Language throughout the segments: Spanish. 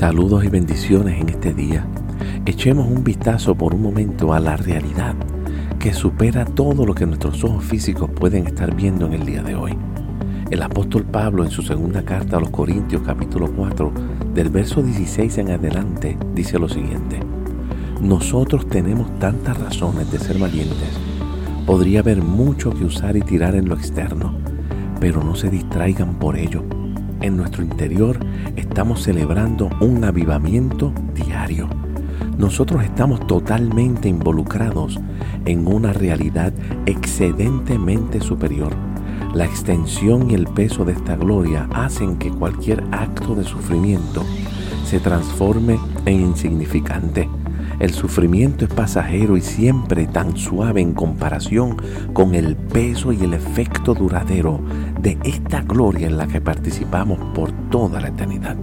Saludos y bendiciones en este día. Echemos un vistazo por un momento a la realidad que supera todo lo que nuestros ojos físicos pueden estar viendo en el día de hoy. El apóstol Pablo en su segunda carta a los Corintios capítulo 4 del verso 16 en adelante dice lo siguiente. Nosotros tenemos tantas razones de ser valientes. Podría haber mucho que usar y tirar en lo externo, pero no se distraigan por ello en nuestro interior estamos celebrando un avivamiento diario. Nosotros estamos totalmente involucrados en una realidad excedentemente superior. La extensión y el peso de esta gloria hacen que cualquier acto de sufrimiento se transforme en insignificante. El sufrimiento es pasajero y siempre tan suave en comparación con el peso y el efecto duradero de esta gloria en la que participamos por toda la eternidad.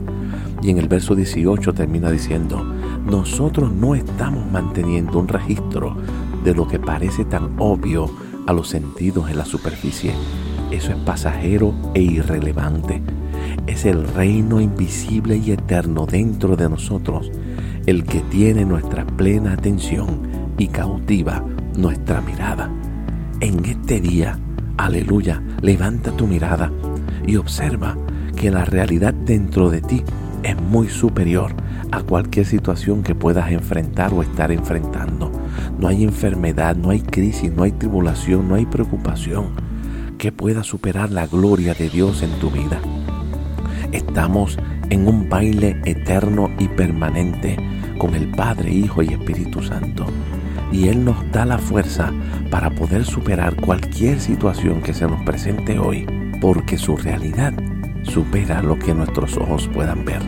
Y en el verso 18 termina diciendo, nosotros no estamos manteniendo un registro de lo que parece tan obvio a los sentidos en la superficie. Eso es pasajero e irrelevante. Es el reino invisible y eterno dentro de nosotros el que tiene nuestra plena atención y cautiva nuestra mirada. En este día, aleluya, levanta tu mirada y observa que la realidad dentro de ti es muy superior a cualquier situación que puedas enfrentar o estar enfrentando. No hay enfermedad, no hay crisis, no hay tribulación, no hay preocupación que pueda superar la gloria de Dios en tu vida. Estamos en un baile eterno y permanente con el Padre, Hijo y Espíritu Santo. Y Él nos da la fuerza para poder superar cualquier situación que se nos presente hoy, porque su realidad supera lo que nuestros ojos puedan ver.